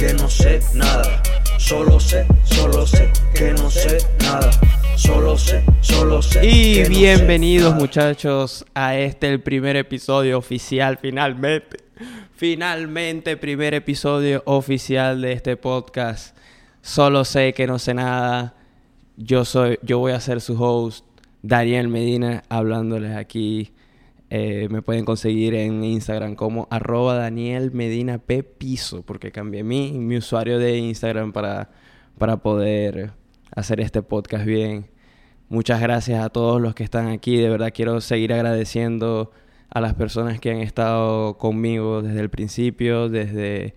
que no sé nada. Solo sé, solo sé que no sé nada. Solo sé, solo sé. Y que no sé bienvenidos muchachos a este el primer episodio oficial finalmente. Finalmente primer episodio oficial de este podcast. Solo sé que no sé nada. Yo soy yo voy a ser su host Daniel Medina hablándoles aquí. Eh, me pueden conseguir en Instagram como arroba Daniel Medina P Piso porque cambié mi, mi usuario de Instagram para, para poder hacer este podcast bien. Muchas gracias a todos los que están aquí. De verdad quiero seguir agradeciendo a las personas que han estado conmigo desde el principio, desde,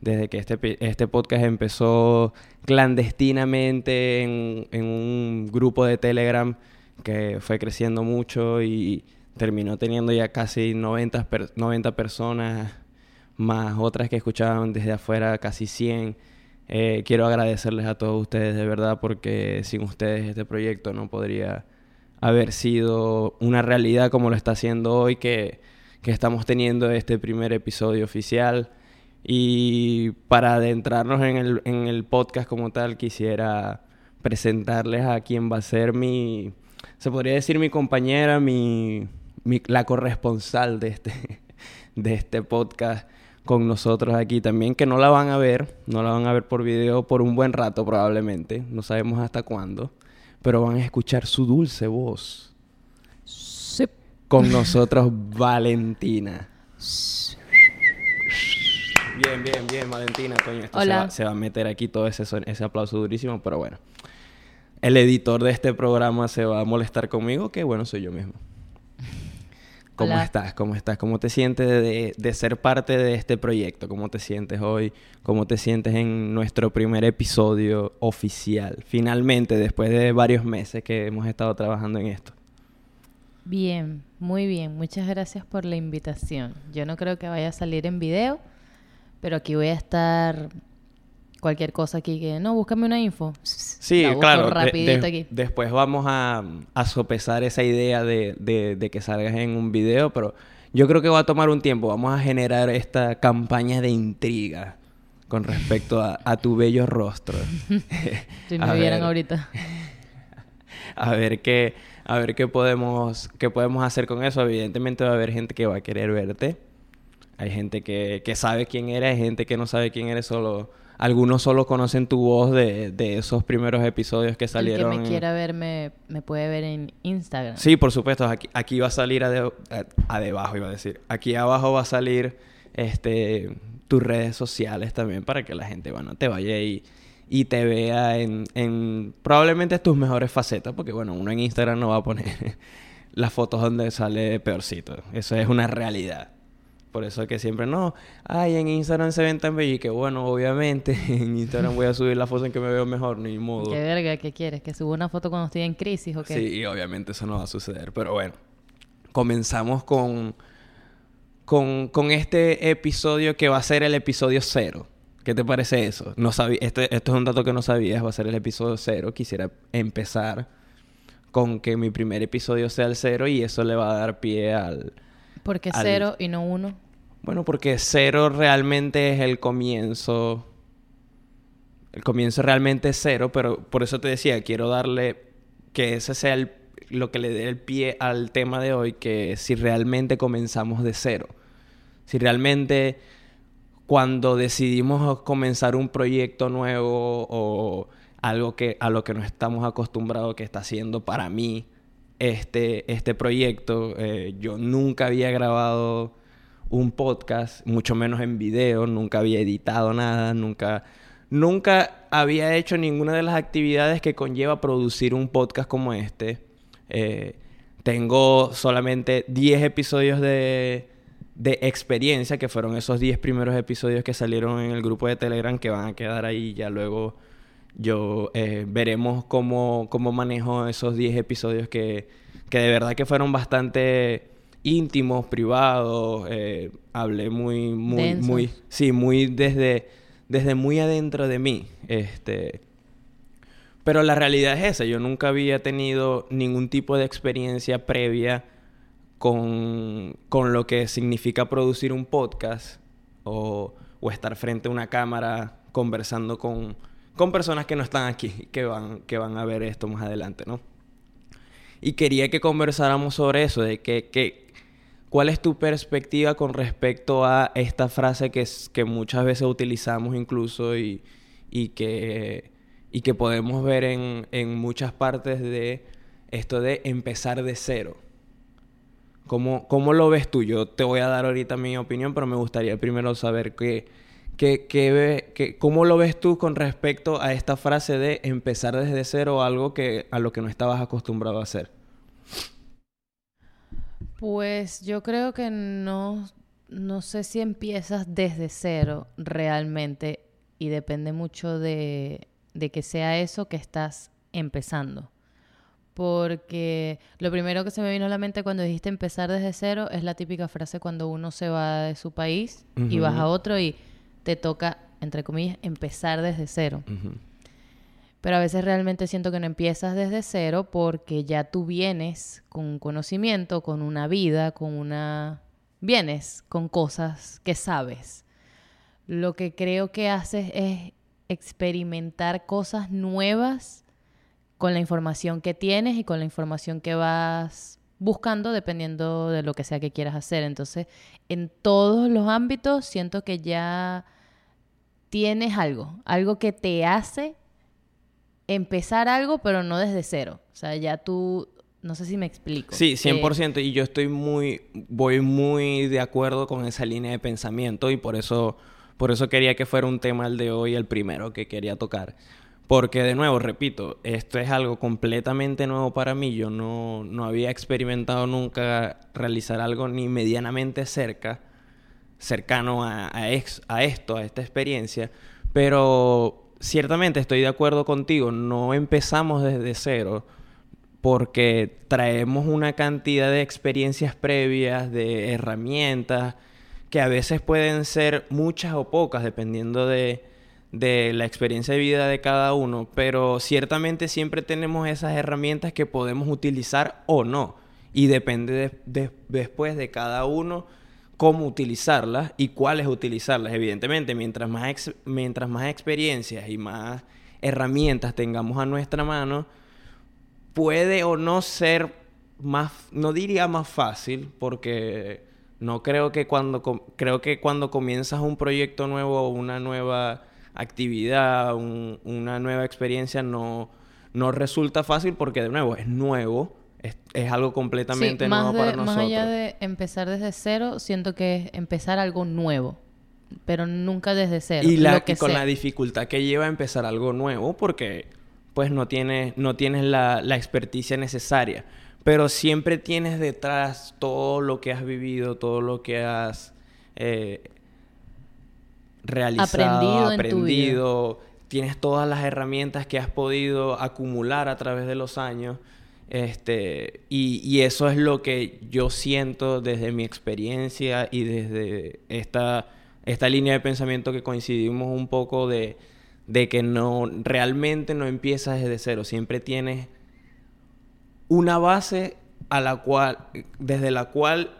desde que este, este podcast empezó clandestinamente en, en un grupo de Telegram que fue creciendo mucho y terminó teniendo ya casi 90, per- 90 personas, más otras que escuchaban desde afuera casi 100. Eh, quiero agradecerles a todos ustedes de verdad porque sin ustedes este proyecto no podría haber sido una realidad como lo está haciendo hoy que, que estamos teniendo este primer episodio oficial. Y para adentrarnos en el, en el podcast como tal, quisiera presentarles a quien va a ser mi, se podría decir mi compañera, mi, mi- la corresponsal de este, de este podcast con nosotros aquí también, que no la van a ver, no la van a ver por video por un buen rato probablemente, no sabemos hasta cuándo, pero van a escuchar su dulce voz. Con nosotros Valentina. Bien, bien, bien, Valentina, coño. Esto se va, se va a meter aquí todo ese, ese aplauso durísimo, pero bueno. El editor de este programa se va a molestar conmigo, que bueno, soy yo mismo. ¿Cómo Hola. estás? ¿Cómo estás? ¿Cómo te sientes de, de ser parte de este proyecto? ¿Cómo te sientes hoy? ¿Cómo te sientes en nuestro primer episodio oficial? Finalmente, después de varios meses que hemos estado trabajando en esto. Bien, muy bien. Muchas gracias por la invitación. Yo no creo que vaya a salir en video, pero aquí voy a estar cualquier cosa aquí que no, búscame una info. Sí, claro. de- rapidito de- aquí. Después vamos a, a sopesar esa idea de, de- de que salgas en un video, pero yo creo que va a tomar un tiempo. Vamos a generar esta campaña de intriga con respecto a, a tu bello rostro. Si A me vieran ver, ahorita. A ver qué, a ver qué podemos, qué podemos hacer con eso. Evidentemente va a haber gente que va a querer verte. Hay gente que, que sabe quién eres, hay gente que no sabe quién eres, solo... Algunos solo conocen tu voz de, de esos primeros episodios que El que salieron. me quiera ver me, me puede ver en Instagram. Sí, por supuesto. Aquí, aquí va a salir a, de- a- a debajo, iba a decir. Aquí abajo va a salir este tus redes sociales también para que la gente, bueno, te vaya y, y te vea en, en probablemente tus mejores facetas, porque bueno, uno en Instagram no va a poner las fotos donde sale peorcito. Eso es una realidad. Por eso es que siempre no, ay, en Instagram se ven tan bellos y que bueno, obviamente en Instagram voy a subir la foto en que me veo mejor, ni modo. ¿Qué verga? ¿Qué quieres? ¿Que suba una foto cuando estoy en crisis o qué? Sí, y obviamente eso no va a suceder. Pero bueno, comenzamos con, con, con este episodio que va a ser el episodio cero. ¿Qué te parece eso? No sabía, este, esto es un dato que no sabías, va a ser el episodio cero. Quisiera empezar con que mi primer episodio sea el cero y eso le va a dar pie al... ¿Por qué al- cero y no uno? Bueno, porque cero realmente es el comienzo. El comienzo realmente es cero, pero por eso te decía, quiero darle que ese sea el- lo que le dé el pie al tema de hoy, que si realmente comenzamos de cero. Si realmente cuando decidimos comenzar un proyecto nuevo o algo que a lo que no estamos acostumbrados que está haciendo para mí este, este proyecto, eh, yo nunca había grabado un podcast, mucho menos en video, nunca había editado nada, nunca, nunca había hecho ninguna de las actividades que conlleva producir un podcast como este. Eh, tengo solamente 10 episodios de, de experiencia, que fueron esos 10 primeros episodios que salieron en el grupo de Telegram, que van a quedar ahí ya luego. Yo eh, veremos cómo, cómo manejo esos 10 episodios que, que de verdad que fueron bastante íntimos, privados. eh, hablé muy, muy, Densos. muy, sí, muy desde, desde muy adentro de mí. Este, pero la realidad es esa. Yo nunca había tenido ningún tipo de experiencia previa con, con lo que significa producir un podcast o, o estar frente a una cámara conversando con, con personas que no están aquí, que van, que van a ver esto más adelante, ¿no? Y quería que conversáramos sobre eso, de que, que ¿cuál es tu perspectiva con respecto a esta frase que, que muchas veces utilizamos incluso y, y, que, y que podemos ver en, en muchas partes de esto de empezar de cero? ¿Cómo, ¿Cómo, lo ves tú? Yo te voy a dar ahorita mi opinión, pero me gustaría primero saber qué, qué, qué, cómo lo ves tú con respecto a esta frase de empezar desde cero algo que, a lo que no estabas acostumbrado a hacer. Pues yo creo que no, no sé si empiezas desde cero realmente y depende mucho de, de que sea eso que estás empezando porque lo primero que se me vino a la mente cuando dijiste empezar desde cero es la típica frase cuando uno se va de su país y vas a otro y te toca, entre comillas, empezar desde cero. Pero a veces realmente siento que no empiezas desde cero porque ya tú vienes con un conocimiento, con una vida, con una... Vienes con cosas que sabes. Lo que creo que haces es experimentar cosas nuevas con la información que tienes y con la información que vas buscando dependiendo de lo que sea que quieras hacer. Entonces, en todos los ámbitos siento que ya tienes algo, algo que te hace empezar algo, pero no desde cero. O sea, ya tú, no sé si me explico. Sí, 100%. Y yo estoy muy, voy muy de acuerdo con esa línea de pensamiento y por eso, por eso quería que fuera un tema el de hoy, el primero que quería tocar. Porque de nuevo, repito, esto es algo completamente nuevo para mí. Yo no, no había experimentado nunca realizar algo ni medianamente cerca, cercano a, a, a esto, a esta experiencia. Pero ciertamente estoy de acuerdo contigo, no empezamos desde cero porque traemos una cantidad de experiencias previas, de herramientas, que a veces pueden ser muchas o pocas, dependiendo de, de la experiencia de vida de cada uno, pero ciertamente siempre tenemos esas herramientas que podemos utilizar o no. Y depende después de cada uno cómo utilizarlas y cuáles utilizarlas. Evidentemente, mientras más, mientras más experiencias y más herramientas tengamos a nuestra mano, puede o no ser más, no diría más fácil, porque no creo que cuando, creo que cuando comienzas un proyecto nuevo o una nueva actividad, una nueva experiencia, no, no resulta fácil porque de nuevo es nuevo, es, algo completamente nuevo para nosotros. Más allá de empezar desde cero, siento que es empezar algo nuevo, pero nunca desde cero. Y, la, con la dificultad que lleva a empezar algo nuevo porque pues no tienes, no tienes la, la experticia necesaria. Pero siempre tienes detrás todo lo que has vivido, todo lo que has eh, realizado, aprendido, tienes todas las herramientas que has podido acumular a través de los años. Este, y, eso es lo que yo siento desde mi experiencia y desde esta, esta línea de pensamiento que coincidimos un poco de, de que no realmente no empiezas desde cero, siempre tienes una base a la cual, desde la cual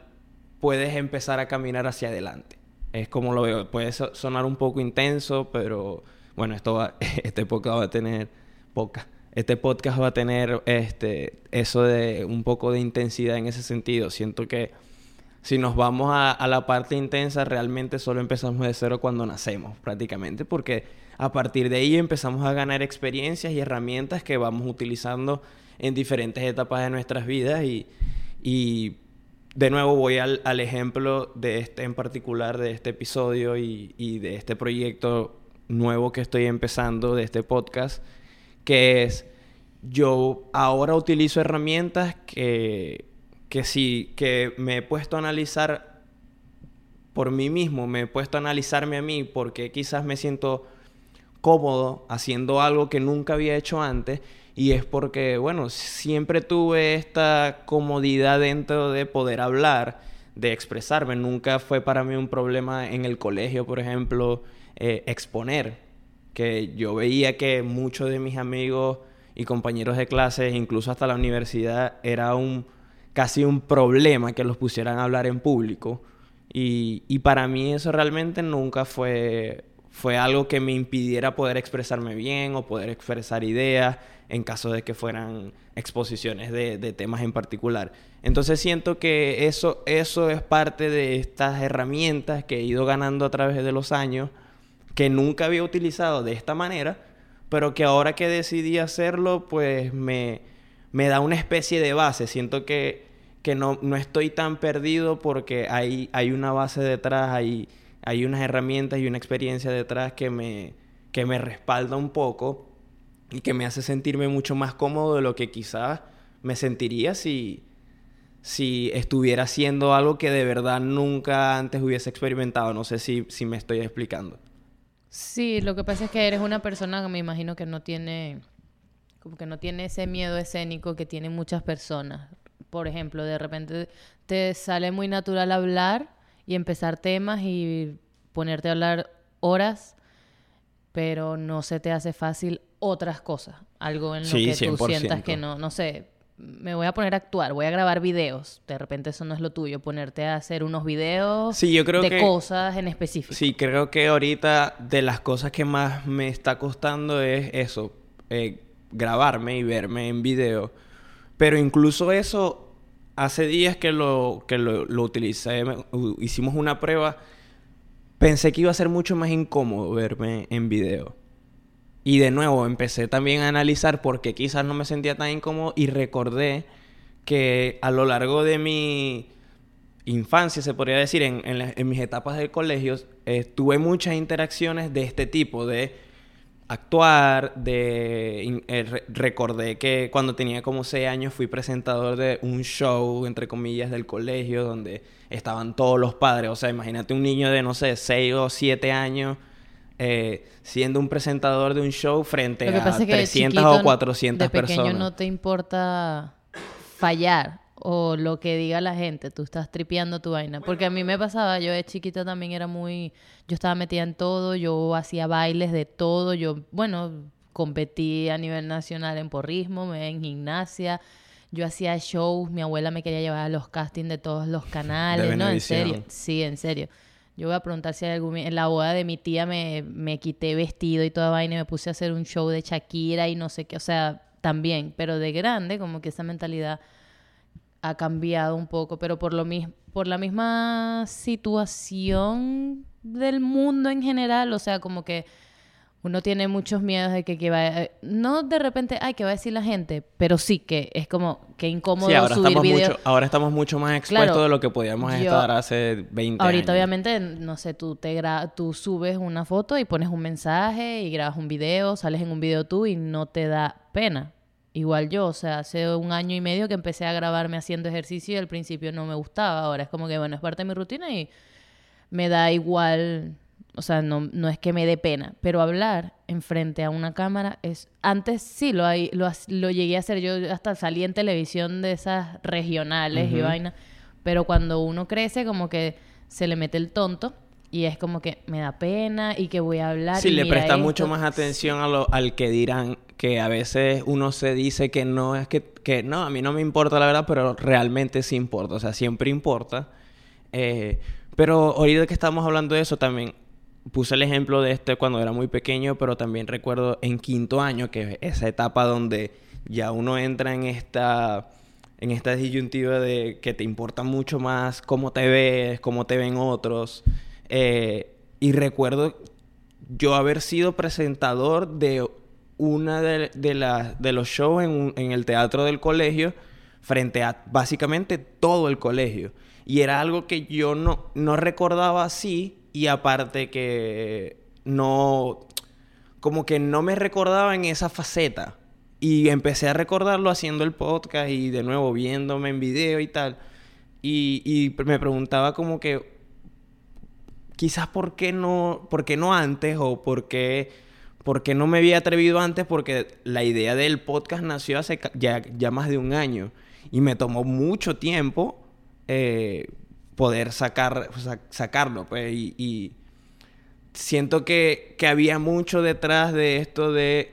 puedes empezar a caminar hacia adelante. Es como lo veo. Puede sonar un poco intenso, pero bueno, esto va, este va a tener poca. Este podcast va a tener este eso de un poco de intensidad en ese sentido. Siento que si nos vamos a, la parte intensa, realmente solo empezamos de cero cuando nacemos, prácticamente, porque a partir de ahí empezamos a ganar experiencias y herramientas que vamos utilizando en diferentes etapas de nuestras vidas y de nuevo voy al, ejemplo de este en particular, de este episodio y, de este proyecto nuevo que estoy empezando, de este podcast, que es, yo ahora utilizo herramientas que, que sí, que me he puesto a analizar por mí mismo, me he puesto a analizarme a mí porque quizás me siento cómodo haciendo algo que nunca había hecho antes y es porque, bueno, siempre tuve esta comodidad dentro de poder hablar, de expresarme. Nunca fue para mí un problema en el colegio, por ejemplo, eh, exponer. Que yo veía que muchos de mis amigos y compañeros de clases, incluso hasta la universidad, era un casi un problema que los pusieran a hablar en público. Y, y para mí eso realmente nunca fue, fue algo que me impidiera poder expresarme bien o poder expresar ideas en caso de que fueran exposiciones de, temas en particular. Entonces siento que eso, eso es parte de estas herramientas que he ido ganando a través de los años, que nunca había utilizado de esta manera, pero que ahora que decidí hacerlo, pues me, me da una especie de base. Siento que, que no, no estoy tan perdido porque hay, hay una base detrás, hay, hay unas herramientas y una experiencia detrás que me, que me respalda un poco y que me hace sentirme mucho más cómodo de lo que quizás me sentiría si, si estuviera haciendo algo que de verdad nunca antes hubiese experimentado. No sé si, si me estoy explicando. Sí, lo que pasa es que eres una persona que me imagino que no tiene, como que no tiene ese miedo escénico que tienen muchas personas. Por ejemplo, de repente te sale muy natural hablar y empezar temas y ponerte a hablar horas, pero no se te hace fácil otras cosas. Algo en lo Sí, que tú 100%. sientas que no, no sé, me voy a poner a actuar, voy a grabar videos. De repente eso no es lo tuyo, ponerte a hacer unos videos Sí, yo creo de que- cosas en específico. Sí, creo que ahorita de las cosas que más me está costando es eso, eh, grabarme y verme en video. Pero incluso eso, hace días que lo, que lo, lo utilicé, hicimos una prueba, pensé que iba a ser mucho más incómodo verme en video. Y de nuevo empecé también a analizar por qué quizás no me sentía tan incómodo y recordé que a lo largo de mi infancia, se podría decir, en, en mis etapas de colegio, eh, tuve muchas interacciones de este tipo, de actuar, de... eh, re- recordé que cuando tenía como 6 años fui presentador de un show, entre comillas, del colegio, donde estaban todos los padres. O sea, imagínate un niño de, no sé, 6 o 7 años. eh, siendo un presentador de un show frente a pasa es que 300 chiquito, o 400 de pequeño personas. no te importa fallar o lo que diga la gente, tú estás tripeando tu vaina. Porque a mí me pasaba, yo de chiquita también era muy, yo estaba metida en todo, yo hacía bailes de todo, yo, bueno, competí a nivel nacional en porrismo, en gimnasia. Yo hacía shows, mi abuela me quería llevar a los castings de todos los canales, ¿no? En serio. Sí, en serio. Yo voy a preguntar si hay algún... En la boda de mi tía me, me quité vestido y toda vaina y me puse a hacer un show de Shakira y no sé qué. O sea, también. Pero de grande, como que esa mentalidad ha cambiado un poco. Pero por, lo mis- por la misma situación del mundo en general. O sea, como que uno tiene muchos miedos de que, que va... No de repente, ay, ¿qué va a decir la gente? Pero sí que es como que incómodo Sí, ahora subir estamos, mucho, ahora estamos mucho más expuestos Claro, de lo que podíamos yo- estar hace 20 Ahorita años. obviamente, no sé, tú te gra- tú subes una foto y pones un mensaje y grabas un video, sales en un video tú y no te da pena. Igual yo, o sea, hace un año y medio que empecé a grabarme haciendo ejercicio y al principio no me gustaba. Ahora es como que, bueno, es parte de mi rutina y me da igual, o sea, no, no es que me dé pena, pero hablar enfrente a una cámara es... Antes sí lo, hay- lo, lo llegué a hacer, yo hasta salí en televisión de esas regionales y Ujú. vaina, pero cuando uno crece como que se le mete el tonto y es como que me da pena y que voy a hablar. Sí, y le presta esto. mucho más atención a lo, al que dirán, que a veces uno se dice que no es que, que no, a mí no me importa la verdad, pero realmente sí importa, o sea, siempre importa. Eh, pero ahorita que estamos hablando de eso también, puse el ejemplo de este cuando era muy pequeño, pero también recuerdo en quinto año, que es esa etapa donde ya uno entra en esta, en esta disyuntiva de que te importa mucho más cómo te ves, cómo te ven otros. Eh, y recuerdo yo haber sido presentador de una de, de, de los shows en el teatro del colegio frente a básicamente todo el colegio. Y era algo que yo no, no recordaba así y aparte que no, como que no me recordaba en esa faceta. Y empecé a recordarlo haciendo el podcast y de nuevo viéndome en video y tal. Y, y me preguntaba como que, quizás por qué no, por qué no antes o por qué, por qué no me había atrevido antes porque la idea del podcast nació hace ya, ya más de un año y me tomó mucho tiempo eh, poder sacar, sa- sacarlo pues y, y siento que, que había mucho detrás de esto de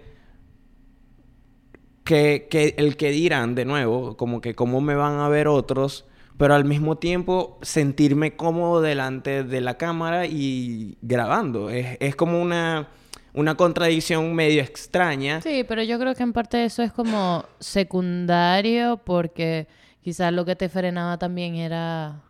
que, que el que dirán de nuevo, como que cómo me van a ver otros, pero al mismo tiempo sentirme cómodo delante de la cámara y grabando. Es, es como una, una contradicción medio extraña. Sí, pero yo creo que en parte eso es como secundario porque quizás lo que te frenaba también era,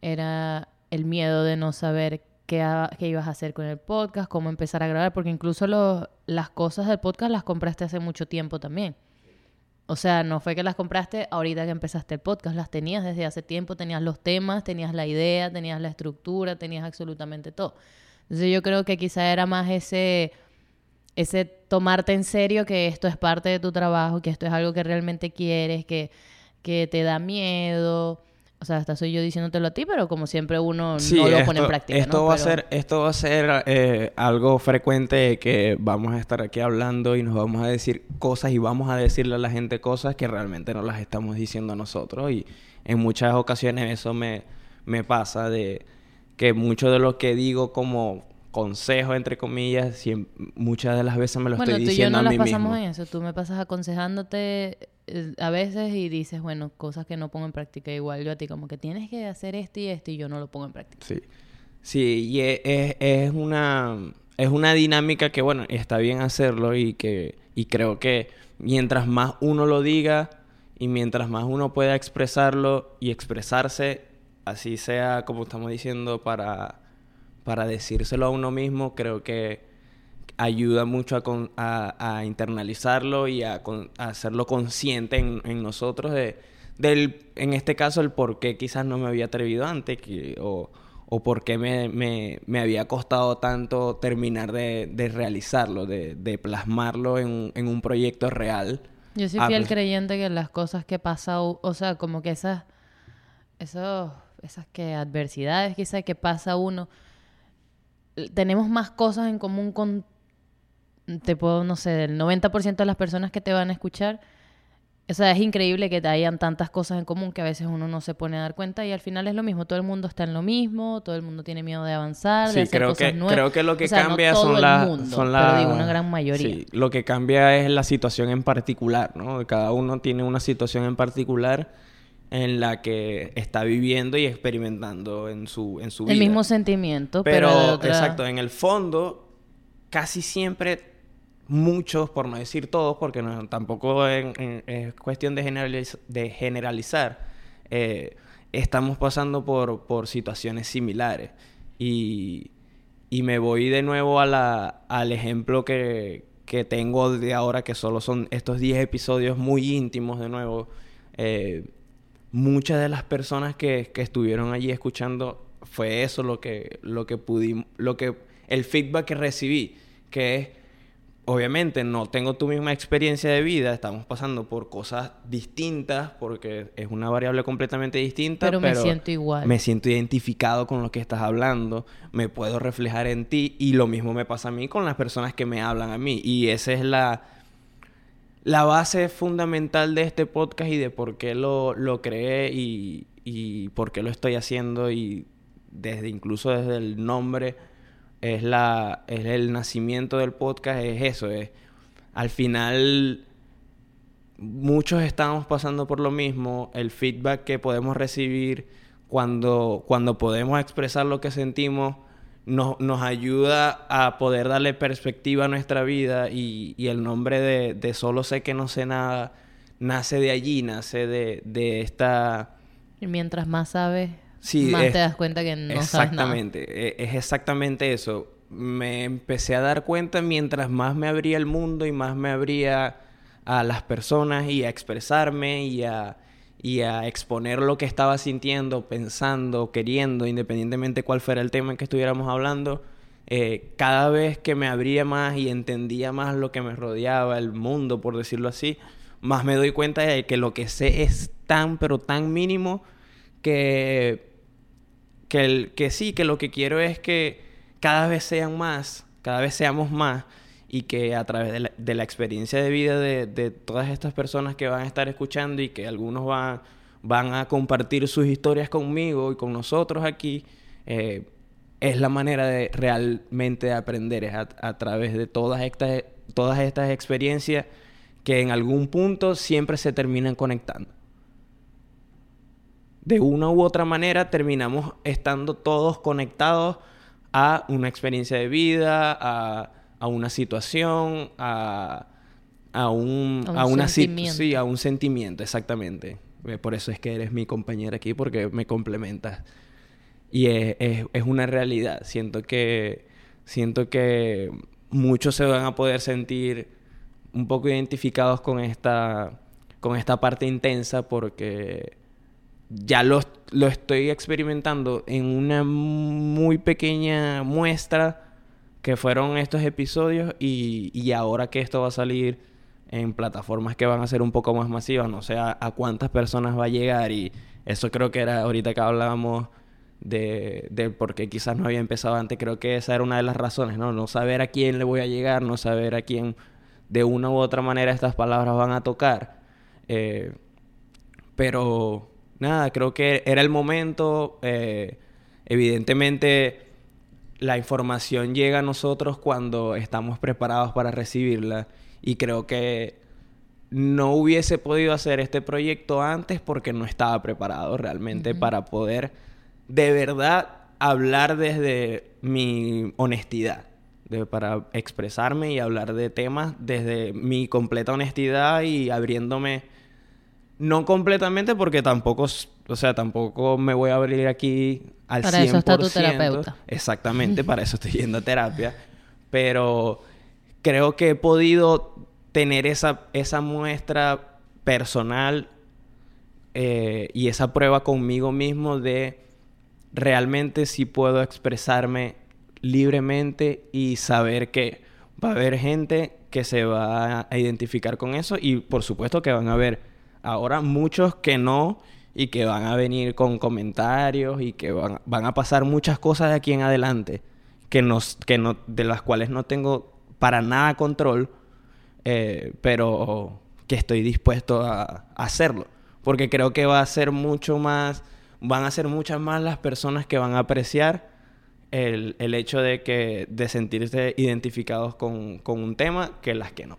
era el miedo de no saber qué, qué ibas a hacer con el podcast, cómo empezar a grabar, porque incluso los, las cosas del podcast las compraste hace mucho tiempo también. O sea, no fue que las compraste ahorita que empezaste el podcast, las tenías desde hace tiempo, tenías los temas, tenías la idea, tenías la estructura, tenías absolutamente todo. Entonces yo creo que quizá era más ese, ese tomarte en serio que esto es parte de tu trabajo, que esto es algo que realmente quieres, que, que te da miedo. O sea, hasta soy yo diciéndotelo a ti, pero como siempre uno no lo pone en práctica. Esto ¿no? va a ser, esto va a ser eh, algo frecuente que vamos a estar aquí hablando y nos vamos a decir cosas y vamos a decirle a la gente cosas que realmente no las estamos diciendo nosotros. Y en muchas ocasiones eso me, me pasa de que mucho de lo que digo como consejo, entre comillas, muchas de las veces me lo Bueno, estoy tú y yo diciendo no a las pasamos mismo. en eso. Tú me pasas aconsejándote eh, a veces y dices, bueno, cosas que no pongo en práctica. Igual yo a ti, como que tienes que hacer esto y esto y yo no lo pongo en práctica. Sí. Sí, y e- es, es una es una dinámica que bueno, está bien hacerlo y que y creo que mientras más uno lo diga y mientras más uno pueda expresarlo y expresarse, así sea como estamos diciendo para para decírselo a uno mismo, creo que ayuda mucho a, con- a- a internalizarlo y a, con- a hacerlo consciente en, en nosotros de, del, en este caso, el por qué quizás no me había atrevido antes que- o, o por qué me, me- me había costado tanto terminar de, de realizarlo, de, de plasmarlo en, un- en un proyecto real. Yo soy Ah, fiel pues- creyente que las cosas que pasa, u- o sea, como que esas, esos, esas que adversidades quizás que pasa uno, tenemos más cosas en común con, te puedo, no sé, el 90% de las personas que te van a escuchar. O sea, es increíble que te hayan tantas cosas en común que a veces uno no se pone a dar cuenta y al final es lo mismo. Todo el mundo está en lo mismo, todo el mundo tiene miedo de avanzar, de hacer creo cosas que, nuevas. creo que lo que O sea, no cambia todo son las... son pero digo una gran mayoría. Sí, lo que cambia es la situación en particular, ¿no? Cada uno tiene una situación en particular en la que está viviendo y experimentando en su, en su vida. el mismo sentimiento, pero, Pero, otra- exacto, en el fondo, casi siempre, muchos, por no decir todos, porque no, tampoco en- en- es cuestión de, generaliz- de generalizar, eh, estamos pasando por, por situaciones similares. Y, y me voy de nuevo a la, al ejemplo que, que tengo de ahora, que solo son estos 10 episodios muy íntimos de nuevo. Eh, muchas de las personas que, que estuvieron allí escuchando fue eso lo que lo que pudimos lo que el feedback que recibí que es obviamente no tengo tu misma experiencia de vida estamos pasando por cosas distintas porque es una variable completamente distinta Pero me siento igual. me siento identificado con lo que estás hablando me puedo reflejar en ti y lo mismo me pasa a mí con las personas que me hablan a mí y esa es la la base fundamental de este podcast y de por qué lo, lo creé y, y por qué lo estoy haciendo y desde incluso desde el nombre es la es el nacimiento del podcast es eso es al final muchos estamos pasando por lo mismo el feedback que podemos recibir cuando cuando podemos expresar lo que sentimos nos, nos ayuda a poder darle perspectiva a nuestra vida y, y el nombre de, de Solo sé que no sé nada nace de allí, nace de, de esta... Y mientras más sabes, Sí, más es- te das cuenta que no sabes nada. exactamente, e- es exactamente eso. Me empecé a dar cuenta mientras más me abría el mundo y más me abría a las personas y a expresarme y a, y a exponer lo que estaba sintiendo, pensando, queriendo, independientemente cuál fuera el tema en que estuviéramos hablando. eh, cada vez que me abría más y entendía más lo que me rodeaba, el mundo, por decirlo así, más me doy cuenta de que lo que sé es tan, pero tan mínimo que que, el- que sí, que lo que quiero es que cada vez sean más, cada vez seamos más y que a través de la, experiencia de vida de, todas estas personas que van a estar escuchando y que algunos van, van a compartir sus historias conmigo y con nosotros aquí, eh, es la manera de realmente de aprender, es a, a través de todas estas, todas estas experiencias que en algún punto siempre se terminan conectando. de una u otra manera terminamos estando todos conectados a una experiencia de vida, a, a una situación, a, a un, A un a una sit- sentimiento. sí, a un sentimiento, exactamente. Eh, Por eso es que eres mi compañera aquí, porque me complementas. Y es, es- es una realidad. Siento que, siento que muchos se van a poder sentir un poco identificados con esta, con esta parte intensa porque ya lo, lo estoy experimentando en una muy pequeña muestra que fueron estos episodios y, y ahora que esto va a salir en plataformas que van a ser un poco más masivas, no sé a, cuántas personas va a llegar y eso creo que era ahorita que hablábamos de, de por qué quizás no había empezado antes, creo que esa era una de las razones, ¿no? No saber a quién le voy a llegar, no saber a quién de una u otra manera estas palabras van a tocar. Eh, pero nada, creo que era el momento. eh, evidentemente, la información llega a nosotros cuando estamos preparados para recibirla. Y creo que no hubiese podido hacer este proyecto antes porque no estaba preparado realmente para poder de verdad hablar desde mi honestidad. de- para expresarme y hablar de temas desde mi completa honestidad y abriéndome no completamente porque tampoco, o sea, tampoco me voy a abrir aquí al Para 100%. eso está tu terapeuta. Exactamente, para eso estoy yendo a terapia. Pero creo que he podido tener esa, esa muestra personal eh, y esa prueba conmigo mismo de realmente si puedo expresarme libremente y saber que va a haber gente que se va a identificar con eso y por supuesto que van a haber ahora muchos que no y que van a venir con comentarios y que van, van a pasar muchas cosas de aquí en adelante que, nos, que no, de las cuales no tengo para nada control, eh, pero que estoy dispuesto a, hacerlo. Porque creo que va a ser mucho más, van a ser muchas más las personas que van a apreciar el, el hecho de que de sentirse identificados con, con un tema que las que no.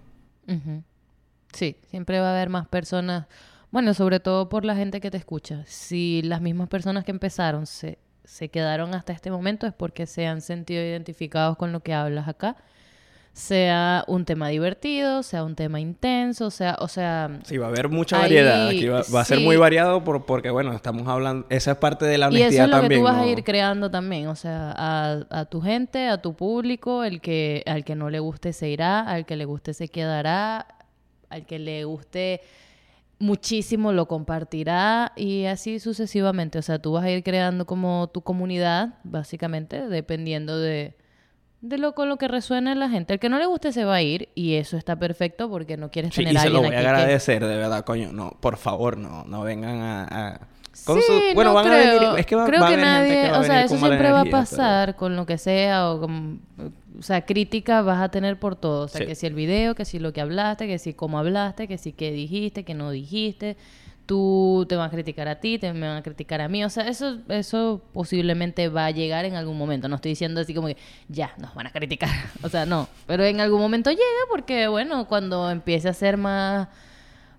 Sí, siempre va a haber más personas. Bueno, sobre todo por la gente que te escucha. Si las mismas personas que empezaron se, se quedaron hasta este momento es porque se han sentido identificados con lo que hablas acá. Sea un tema divertido, sea un tema intenso, sea, o sea, Sí, va a haber mucha Ahí, variedad. Aquí va, va a ser muy variado por, porque, bueno, estamos hablando... Esa es parte de la Y honestidad eso es lo también. que tú vas a ir creando también, o sea, a, a tu gente, a tu público, el que al que no le guste se irá, al que le guste se quedará, al que le guste muchísimo lo compartirá y así sucesivamente, o sea, tú vas a ir creando como tu comunidad, básicamente, dependiendo de de lo con lo que resuene la gente. El que no le guste se va a ir y eso está perfecto porque no quieres Sí, tener y a se lo alguien voy a aquí que- agradecer, de verdad, coño. No, por favor, no, no vengan a... a- con sí, su- Bueno, no van a creo. venir... Es que va, creo va a que haber gente nadie, que va a o sea, eso siempre va a pero- pasar con lo que sea o con, o sea, crítica vas a tener por todo, o sea, Sí. que si el video, que si lo que hablaste, que si cómo hablaste, que si qué dijiste, que no dijiste, tú te van a criticar a ti, te me van a criticar a mí, o sea, eso eso posiblemente va a llegar en algún momento, no estoy diciendo así como que ya nos van a criticar, o sea, no, pero en algún momento llega porque bueno, cuando empiece a ser más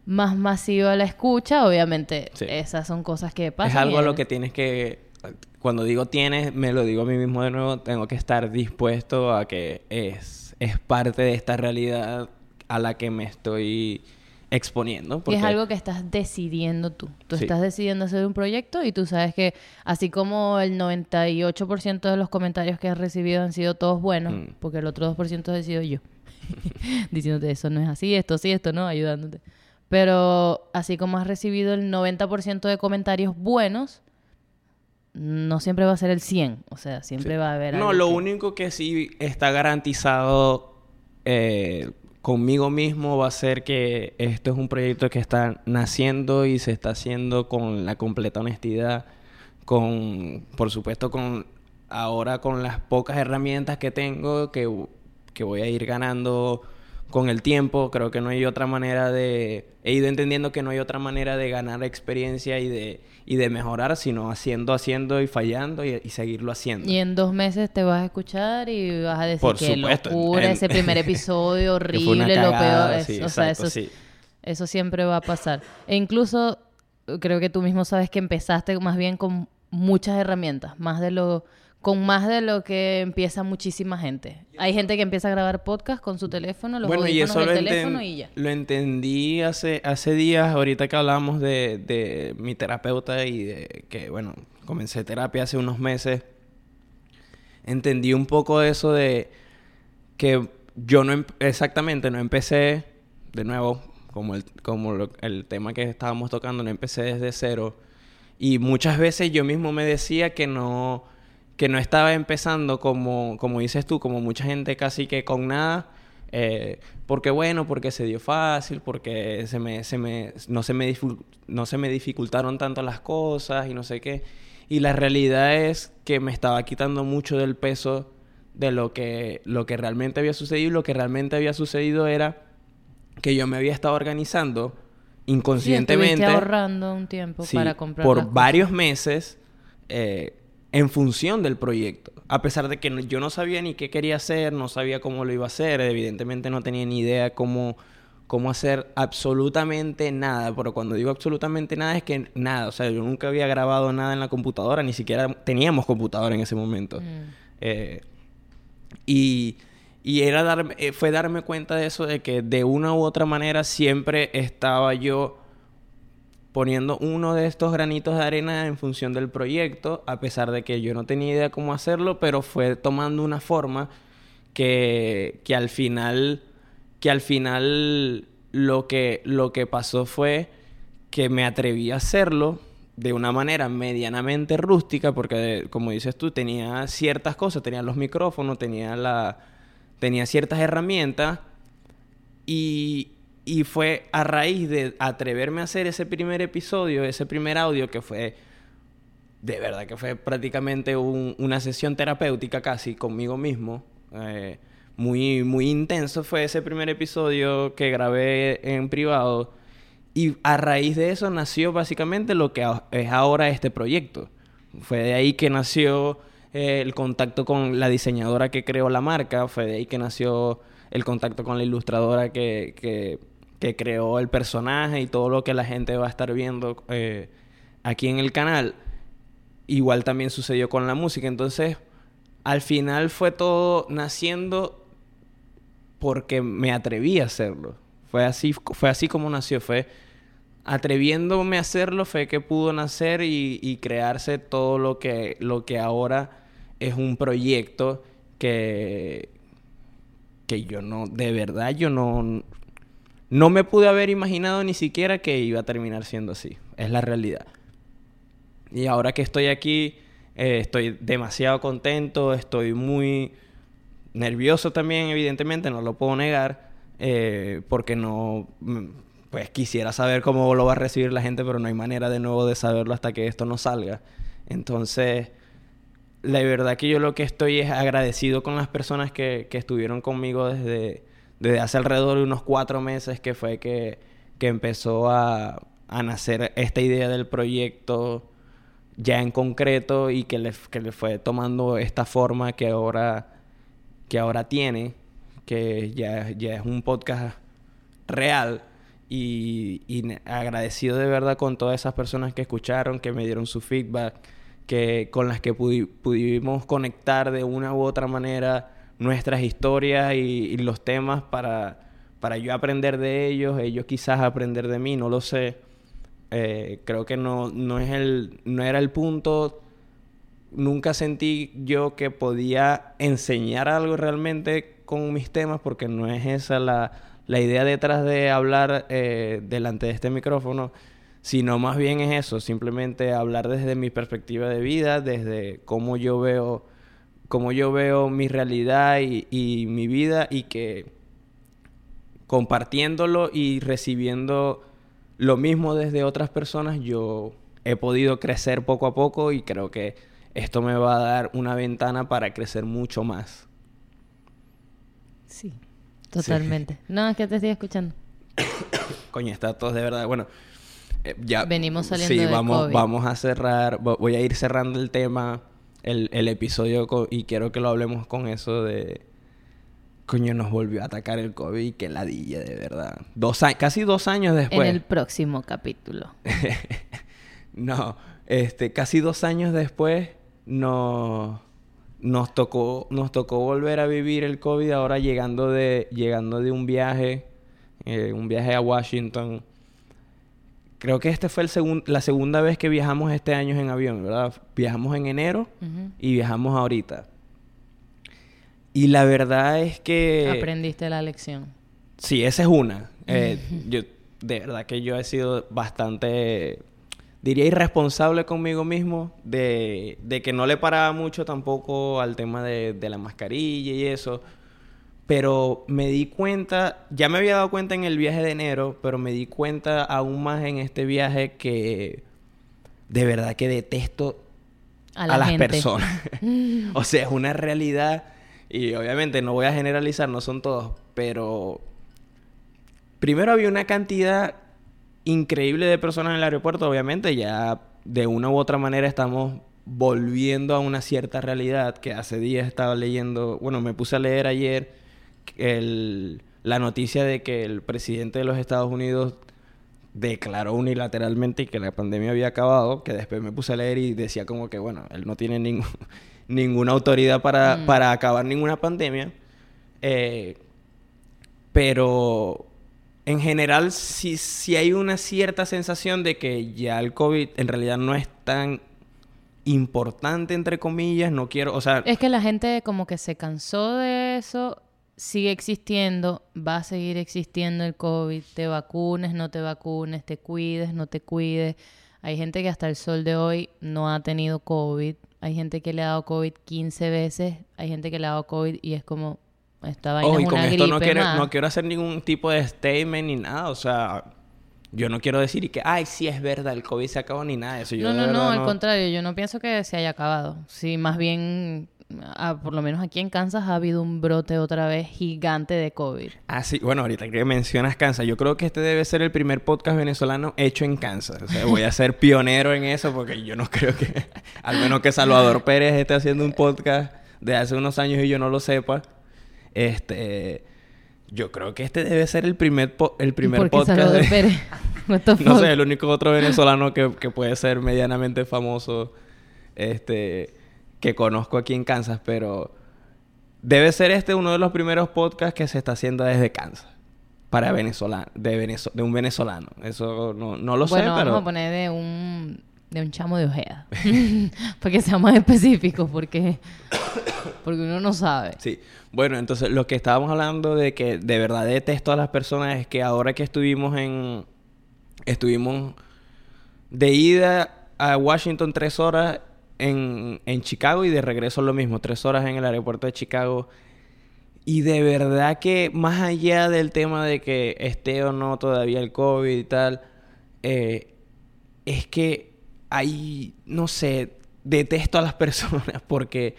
más masiva la escucha, obviamente Sí. esas son cosas que pasan. Es algo a lo que tienes que... Cuando digo tienes, me lo digo a mí mismo de nuevo, tengo que estar dispuesto a que es, es parte de esta realidad a la que me estoy exponiendo. Y es algo que estás decidiendo tú. Tú Sí. estás decidiendo hacer un proyecto y tú sabes que así como el 98% de los comentarios que has recibido han sido todos buenos, Mm. porque el otro 2% he sido yo. Diciéndote eso no es así, esto sí, esto no, ayudándote. Pero así como has recibido el 90% de comentarios buenos, no siempre va a ser el 100. O sea, siempre va a haber No, algo lo que- único que sí está garantizado eh, conmigo mismo va a ser que esto es un proyecto que está naciendo y se está haciendo con la completa honestidad, con, por supuesto, con ahora con las pocas herramientas que tengo que, que voy a ir ganando con el tiempo. Creo que no hay otra manera de... He ido entendiendo que no hay otra manera de ganar experiencia y de, y de mejorar, sino haciendo, haciendo y fallando y, y seguirlo haciendo. Y en dos meses te vas a escuchar y vas a decir Por que supuesto, locura, en- ese primer episodio horrible, lo peor. es- sí, o sea, exacto, eso, sí. eso siempre va a pasar. E incluso creo que tú mismo sabes que empezaste más bien con muchas herramientas, más de lo con más de lo que empieza muchísima gente. Hay gente que empieza a grabar podcast con su teléfono, los bueno, y eso del lo, teléfono y ya. lo entendí hace, hace días, ahorita que hablábamos de, de mi terapeuta y de que, bueno, comencé terapia hace unos meses. Entendí un poco eso de que yo no exactamente no empecé de nuevo como el como lo- el tema que estábamos tocando no empecé desde cero y muchas veces yo mismo me decía que no que no estaba empezando como como dices tú como mucha gente casi que con nada eh, porque bueno porque se dio fácil porque se me se me no se me no se me dificultaron tanto las cosas y no sé qué y la realidad es que me estaba quitando mucho del peso de lo que, lo que realmente había sucedido. Y lo que realmente había sucedido era que yo me había estado organizando Sí, inconscientemente estuviste ahorrando un tiempo sí, para comprar por varios meses eh, en función del proyecto. A pesar de que yo no sabía ni qué quería hacer, no sabía cómo lo iba a hacer, evidentemente no tenía ni idea cómo, cómo hacer absolutamente nada. Pero cuando digo absolutamente nada es que nada, o sea, yo nunca había grabado nada en la computadora, ni siquiera teníamos computadora en ese momento. Mm. Eh, y, y era darme, eh, fue darme cuenta de eso, de que de una u otra manera siempre estaba yo poniendo uno de estos granitos de arena en función del proyecto, a pesar de que yo no tenía idea cómo hacerlo, pero fue tomando una forma que, que al final, que al final lo que, lo que pasó fue que me atreví a hacerlo de una manera medianamente rústica, porque como dices tú, tenía ciertas cosas, tenía los micrófonos, tenía la tenía ciertas herramientas y, y fue a raíz de atreverme a hacer ese primer episodio, ese primer audio que fue de verdad que fue prácticamente un- una sesión terapéutica casi conmigo mismo. eh, muy, muy intenso fue ese primer episodio que grabé en privado. Y a raíz de eso nació básicamente lo que es ahora este proyecto. Fue de ahí que nació eh, el contacto con la diseñadora que creó la marca, fue de ahí que nació el contacto con la ilustradora que- que creó el personaje y todo lo que la gente va a estar viendo eh, aquí en el canal. Igual también sucedió con la música. Entonces, al final fue todo naciendo porque me atreví a hacerlo. Fue así, fue así como nació. Fue atreviéndome a hacerlo, fue que pudo nacer y, y crearse todo lo que, lo que ahora es un proyecto que, que yo no, de verdad, yo no, no me pude haber imaginado ni siquiera que iba a terminar siendo así. Es la realidad. Y ahora que estoy aquí, eh, estoy demasiado contento, estoy muy nervioso también, evidentemente, no lo puedo negar, eh, porque no, mm, pues quisiera saber cómo lo va a recibir la gente, pero no hay manera de nuevo de saberlo hasta que esto no salga. Entonces, la verdad que yo lo que estoy es agradecido con las personas que, que estuvieron conmigo desde, desde hace alrededor de unos cuatro meses que fue que, que empezó a, a nacer esta idea del proyecto ya en concreto y que le, que le fue tomando esta forma que ahora, que ahora tiene, que ya, ya es un podcast real. Y, agradecido de verdad con todas esas personas que escucharon, que me dieron su feedback, que con las que pudi- pudimos conectar de una u otra manera nuestras historias y, los temas para, para yo aprender de ellos, ellos quizás aprender de mí, no lo sé. Eh, creo que no, no, es el, no era el punto. Nunca sentí yo que podía enseñar algo realmente con mis temas porque no es esa la, la idea detrás de hablar eh, delante de este micrófono, sino más bien es eso, simplemente hablar desde mi perspectiva de vida, desde cómo yo veo, cómo yo veo mi realidad y, y mi vida y que compartiéndolo y recibiendo lo mismo desde otras personas, yo he podido crecer poco a poco y creo que esto me va a dar una ventana para crecer mucho más. Sí, totalmente. No, es que te estoy escuchando. Coño, está todo de verdad. Bueno, eh, ya. Venimos saliendo Sí, de vamos, COVID. vamos a cerrar. vo- Voy a ir cerrando el tema, el, el episodio, y quiero que lo hablemos con eso de. coño, nos volvió a atacar el COVID, que ladilla, de verdad. Dos casi dos años después. En el próximo capítulo. No, este, casi dos años después nos, nos tocó, nos tocó volver a vivir el COVID ahora llegando de, llegando de un viaje, eh, un viaje a Washington. Creo que este fue el segun- la segunda vez que viajamos este año en avión, ¿verdad? Viajamos en enero y viajamos ahorita. Y la verdad es que... Aprendiste la lección. Sí, esa es una. Eh, yo, de verdad que yo he sido bastante, diría, irresponsable conmigo mismo de, de que no le paraba mucho tampoco al tema de, de la mascarilla y eso. Pero me di cuenta, ya me había dado cuenta en el viaje de enero, pero me di cuenta aún más en este viaje que de verdad que detesto A a, la las gente. personas. o sea, es una realidad y obviamente no voy a generalizar, no son todos, pero primero había una cantidad increíble de personas en el aeropuerto, obviamente ya de una u otra manera estamos volviendo a una cierta realidad que hace días estaba leyendo, bueno, me puse a leer ayer el- la noticia de que el presidente de los Estados Unidos declaró unilateralmente que la pandemia había acabado, que después me puse a leer y decía como que, bueno, él no tiene ningún- ninguna autoridad para, Mm. para acabar ninguna pandemia. Eh, pero en general sí, sí hay una cierta sensación de que ya el COVID en realidad no es tan importante, entre comillas, no quiero, o sea... Es que la gente como que se cansó de eso, sigue existiendo, va a seguir existiendo el COVID, te vacunes, no te vacunes, te cuides, no te cuides. Hay gente que hasta el sol de hoy no ha tenido COVID, hay gente que le ha dado COVID 15 veces, hay gente que le ha dado COVID y es como, esta vaina Oh, es y con una esto no gripe quiero, más. no quiero hacer ningún tipo de statement ni nada. O sea, yo no quiero decir que, ay, sí es verdad, el COVID se acabó ni nada de eso. Yo No, no, no, verdad al contrario, yo no pienso que se haya acabado. Sí, más bien, ah, por lo menos aquí en Kansas ha habido un brote otra vez gigante de COVID. Ah, sí. Bueno, ahorita que mencionas Kansas, yo creo que este debe ser el primer podcast venezolano hecho en Kansas. O sea, voy a ser pionero en eso porque yo no creo que, al menos que Salvador Pérez esté haciendo un podcast de hace unos años y yo no lo sepa. Este, yo creo que este debe ser el primer, po- el primer ¿Por qué podcast. Salvador de- Pérez? No sé, el único otro venezolano que, que puede ser medianamente famoso este, que conozco aquí en Kansas, pero debe ser este uno de los primeros podcasts que se está haciendo desde Kansas para venezolano, de, venezo- de un venezolano. Eso no, no lo bueno, sé, pero... vamos a poner de un, de un chamo de Ojeda. Para que sea más específico, porque, porque uno no sabe. Sí. Bueno, entonces lo que estábamos hablando de que de verdad detesto a las personas es que ahora que estuvimos en... Estuvimos de ida a Washington tres horas en, en Chicago y de regreso lo mismo, tres horas en el aeropuerto de Chicago. Y de verdad que más allá del tema de que esté o no todavía el COVID y tal, eh, es que hay, no sé, detesto a las personas porque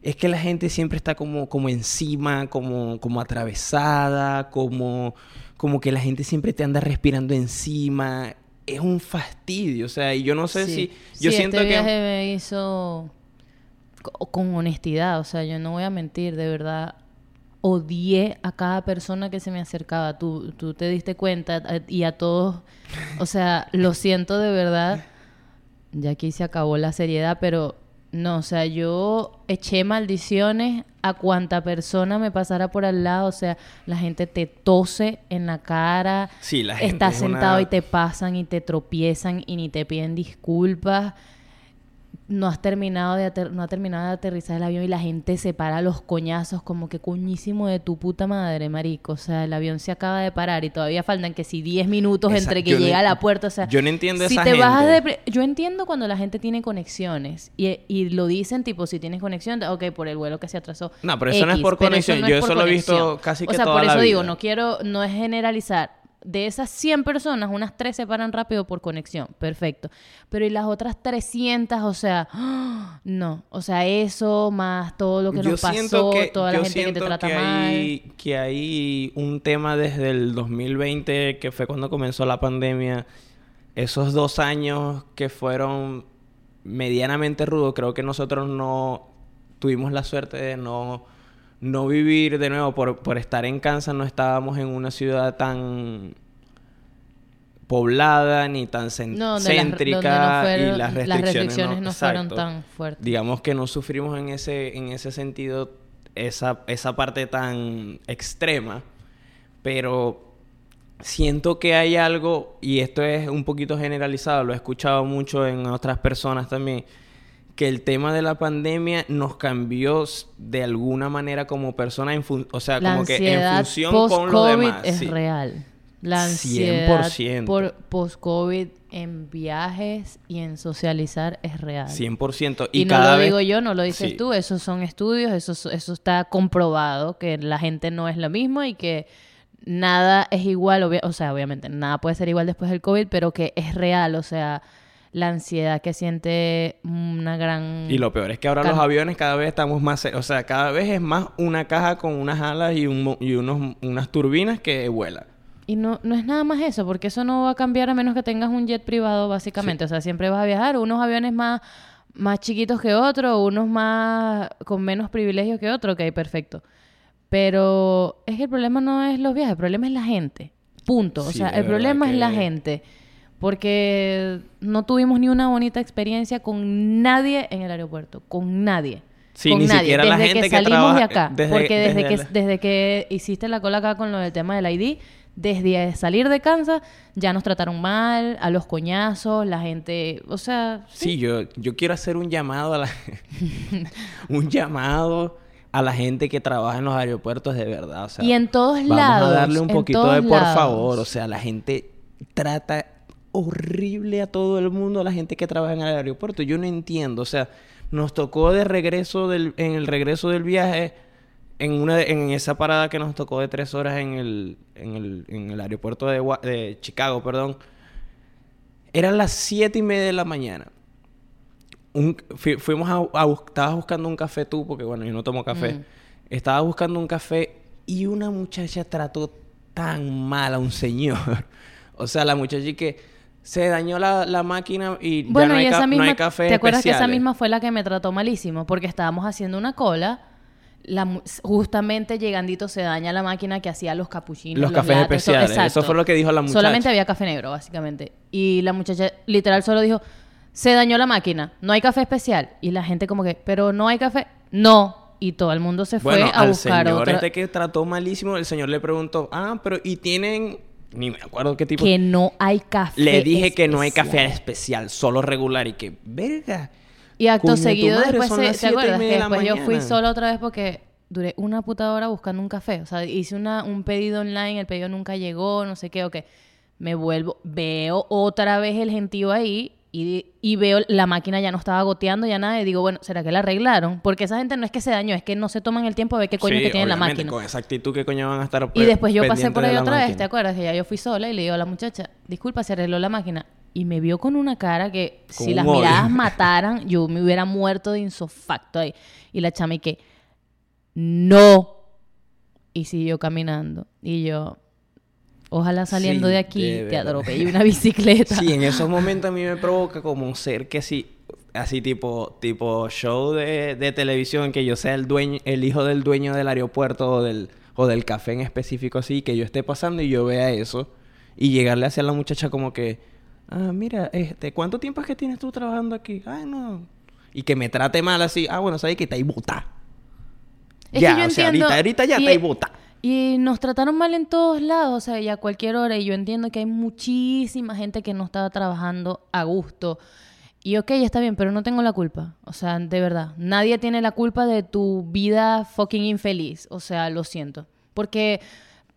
es que la gente siempre está como, como encima, como, como atravesada, como, como que la gente siempre te anda respirando encima. Es un fastidio, o sea, y yo no sé Sí. si... Yo Sí, siento este que... viaje me hizo co- con honestidad, o sea, yo no voy a mentir, de verdad odié a cada persona que se me acercaba. Tú, tú te diste cuenta y a todos, o sea, lo siento de verdad. Ya aquí se acabó la seriedad, pero no, o sea, yo eché maldiciones a cuanta persona me pasara por al lado, o sea, la gente te tose en la cara, Sí, la gente estás es una- sentado y te pasan y te tropiezan y ni te piden disculpas. No has terminado de ater- no ha terminado de aterrizar el avión y la gente se para los coñazos como que coñísimo de tu puta madre, marico. O sea, el avión se acaba de parar y todavía faltan que si 10 minutos Exacto. entre que Yo no llega a la puerta, o sea, yo no entiendo si esa te bajas de yo entiendo cuando la gente tiene conexiones y, y lo dicen tipo si tienes conexión, ok, por el vuelo que se atrasó. No, pero eso no es por conexión. no Yo es por eso lo he visto casi O que sea, toda por la eso digo, vida. no quiero, no es generalizar. De esas 100 personas, unas 3 se paran rápido por conexión. Perfecto. Pero y las otras 300, o sea, no. O sea, eso más todo lo que yo nos pasó, que, toda la gente que te trata que mal. hay, que hay un tema desde el 2020, que fue cuando comenzó la pandemia. Esos dos años que fueron medianamente rudos, creo que nosotros no tuvimos la suerte de no, no vivir de nuevo por, por estar en Kansas, no estábamos en una ciudad tan poblada ni tan No, las- céntrica no fueron- y las restricciones, no fueron exacto. tan fuertes. Digamos que no sufrimos en ese, en ese sentido esa, esa parte tan extrema, pero siento que hay algo, y esto es un poquito generalizado, lo he escuchado mucho en otras personas también, que el tema de la pandemia nos cambió de alguna manera como persona, en fun- o sea, la como que en función con lo demás. es sí. real. La ansiedad 100%. por post-COVID en viajes y en socializar es real. 100%. Y, Y, no cada lo vez- digo yo, no lo dices Sí. tú, esos son estudios, eso, eso está comprobado, que la gente no es la misma y que nada es igual, o sea, obviamente nada puede ser igual después del COVID, pero que es real, o sea, la ansiedad que siente una gran... Y lo peor es que ahora los aviones cada vez estamos más... O sea, cada vez es más una caja con unas alas y, un mo- y unos, unas turbinas que vuela. Y no, no es nada más eso, porque eso no va a cambiar a menos que tengas un jet privado, básicamente. O sea, siempre vas a viajar, unos aviones más, más chiquitos que otros, unos más con menos privilegios que otros, ok, perfecto. Pero es que el problema no es los viajes, el problema es la gente. Punto. o sea, el problema es la gente. Porque no tuvimos ni una bonita experiencia con nadie en el aeropuerto. Con nadie. Sí, con ni nadie. siquiera la desde gente que que salimos trabaja- de acá. desde- porque desde, desde que, la- desde que hiciste la cola acá con lo del tema del ID, desde salir de Kansas ya nos trataron mal, a los coñazos, la gente, o sea, Sí, yo, yo quiero hacer un llamado a la... un llamado a la gente que trabaja en los aeropuertos de verdad. O sea, Y en todos vamos lados, a darle un poquito de por lados. favor. O sea, la gente trata horrible a todo el mundo, a la gente que trabaja en el aeropuerto. Yo no entiendo. O sea, nos tocó de regreso del, en el regreso del viaje, en una de- en esa parada que nos tocó de tres horas en el, en el, en el aeropuerto de, Chicago, perdón. Eran las siete y media de la mañana. Un- fui- fuimos a, a bus- estabas buscando un café tú, porque bueno, yo no tomo café. Mm. Estaba buscando un café y una muchacha trató tan mal a un señor. o sea, la muchacha que se dañó la, la máquina y ya Bueno, no hay, y esa no misma, hay café ¿te acuerdas que esa misma fue la que me trató malísimo? Porque estábamos haciendo una cola, la justamente llegandito se daña la máquina que hacía los capuchinos. Los cafés especiales, eso fue lo que dijo la muchacha. Solamente había café negro, básicamente. Y la muchacha literal solo dijo, se dañó la máquina, no hay café especial. Y la gente como que, pero no hay café. No. Y todo el mundo se fue a al buscar señor otra. este que trató malísimo, el señor le preguntó, ah, pero ¿y tienen...? Ni me acuerdo qué tipo... Que no hay café Le dije que no hay café especial, solo regular. Y que, verga. Y acto seguido madre, después, se- ¿te acuerdas? Que de después yo fui sola otra vez porque duré una puta hora buscando un café. O sea, hice una, un pedido online, el pedido nunca llegó, no sé qué, o qué. Me vuelvo, veo otra vez el gentío ahí y, y veo la máquina ya no estaba goteando, ya nada. Y digo, bueno, ¿será que la arreglaron? Porque esa gente no es que se dañó, es que no se toman el tiempo de ver qué coño Sí, que tiene la máquina. Con esa actitud, ¿qué coño van a estar Y pe- después yo pasé por ahí otra vez, máquina? ¿te acuerdas? Que ya yo fui sola y le digo a la muchacha, disculpa, se arregló la máquina. Y me vio con una cara que Con si las odio. miradas mataran, yo me hubiera muerto de insofacto ahí. Y la chama y que, no. Y siguió caminando. Y yo, ojalá saliendo Sí, de aquí de te atropelle una bicicleta. Sí, en esos momentos a mí me provoca como ser que sí, así tipo, tipo show de, de televisión, que yo sea el dueño, el hijo del dueño del aeropuerto o del, o del café en específico así, que yo esté pasando y yo vea eso y llegarle hacia la muchacha como que, ah, mira, este, ¿cuánto tiempo es que tienes tú trabajando aquí? Ah, no. Y que me trate mal así, ah, bueno, sabes que está ahí bota. Es ya, que yo o sea, ahorita, ahorita ya y- está ahí bota. Y nos trataron mal en todos lados, o sea, y a cualquier hora. Y yo entiendo que hay muchísima gente que no estaba trabajando a gusto. Y ok, está bien, pero no tengo la culpa. O sea, de verdad. Nadie tiene la culpa de tu vida fucking infeliz. O sea, lo siento. Porque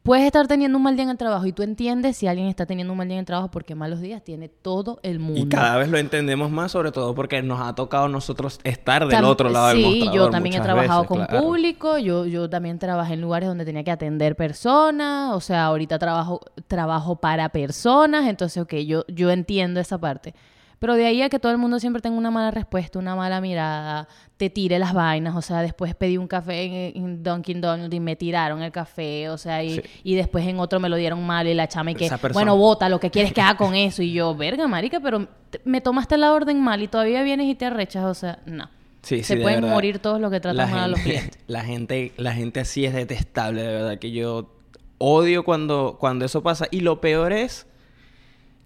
puedes estar teniendo un mal día en el trabajo y tú entiendes si alguien está teniendo un mal día en el trabajo porque malos días tiene todo el mundo. Y cada vez lo entendemos más, sobre todo porque nos ha tocado nosotros estar del Tam- otro lado del sí, mostrador yo también he trabajado veces, con claro. público, yo, yo también trabajé en lugares donde tenía que atender personas, o sea, ahorita trabajo, trabajo para personas, entonces, ok, yo, yo entiendo esa parte. Pero de ahí a que todo el mundo siempre tenga una mala respuesta, una mala mirada, te tire las vainas, o sea, después pedí un café en, en Dunkin' Donuts y me tiraron el café, o sea, y, Sí. y después en otro me lo dieron mal y la chama y que, bueno, bota, lo que quieres que haga con eso. Y yo, verga, marica, pero me tomaste la orden mal y todavía vienes y te arrechas, o sea, no. Sí, sí, Se de pueden verdad. morir todos los que tratan mal a los clientes. La gente, la gente así es detestable, de verdad, que yo odio cuando, cuando eso pasa. Y lo peor es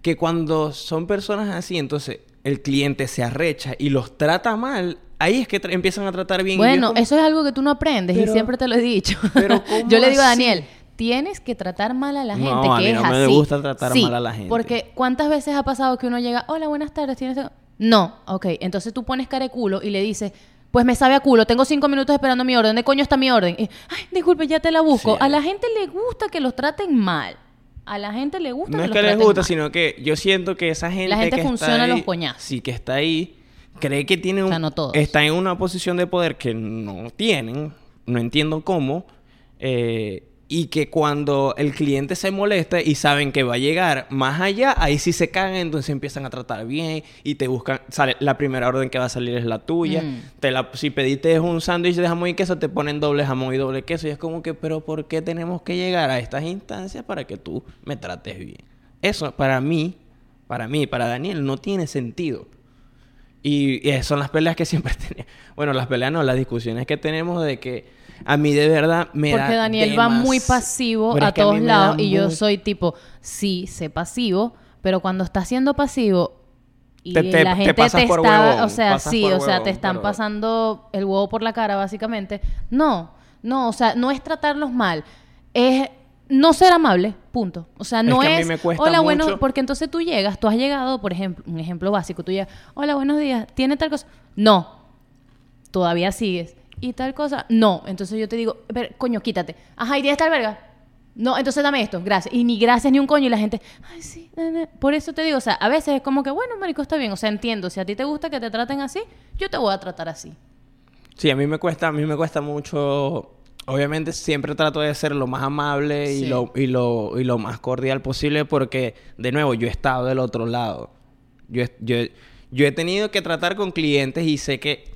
que cuando son personas así, entonces el cliente se arrecha y los trata mal, ahí es que empiezan a tratar bien. y Bueno, como- eso es algo que tú no aprendes y Pero- siempre te lo he dicho. pero ¿cómo Yo le digo a? Daniel, tienes que tratar mal a la No, gente, a que mí es no me así. gusta tratar Sí, mal a la gente. Porque ¿cuántas veces ha pasado que uno llega, hola, buenas tardes, tienes... No, ok, entonces tú pones cara de culo y le dices... Pues me sabe a culo, tengo cinco minutos esperando mi orden. ¿Dónde coño está mi orden? Y, Ay, disculpe, ya te la busco. Sí. A la gente le gusta que los traten mal. A la gente le gusta No que es que les gusta, mal. sino que yo siento que esa gente. La gente que funciona está ahí, los coñazos. Sí, que está ahí, cree que tiene O un. sea, no todos. Está en una posición de poder que no tienen, no entiendo cómo. eh, y que cuando el cliente se molesta y saben que va a llegar más allá, ahí sí se cagan, entonces empiezan a tratar bien y te buscan, sale, la primera orden que va a salir es la tuya. Mm. Te la, si pediste un sándwich de jamón y queso, te ponen doble jamón y doble queso. Y es como que, pero ¿por qué tenemos que llegar a estas instancias para que tú me trates bien? Eso para mí, para mí, para Daniel, no tiene sentido. Y, y son las peleas que siempre tenemos. Bueno, las peleas no, las discusiones que tenemos de que a mí de verdad me da Porque Daniel va muy pasivo Pero a es todos lados y yo soy tipo, sí, sé pasivo, pero cuando estás siendo pasivo y Te- te- la te gente te, por está, huevón, o sea, sí, o sea, huevón, te están pero- pasando el huevo por la cara básicamente. No, no, o sea, no es tratarlos mal, es no ser amable, punto. O sea, Es no que a es, mí me cuesta hola, bueno, mucho- porque entonces tú llegas, tú has llegado, por ejemplo, un ejemplo básico, tú llegas, hola, buenos días, ¿tiene tal cosa? No, todavía sigues. Y tal cosa, no. Entonces yo te digo, pero, coño, quítate. Ajá, ¿y tienes tal verga? No, entonces dame esto, gracias. Y ni gracias ni un coño. Y la gente, ay, sí, na, na". por eso te digo, o sea, a veces es como que, bueno, marico, está bien. O sea, entiendo, si a ti te gusta que te traten así, yo te voy a tratar así. Sí, a mí me cuesta, a mí me cuesta mucho. Obviamente siempre trato de ser lo más amable y, lo, y, lo, y lo más cordial posible porque, de nuevo, yo he estado del otro lado. Yo, yo, yo he tenido que tratar con clientes y sé que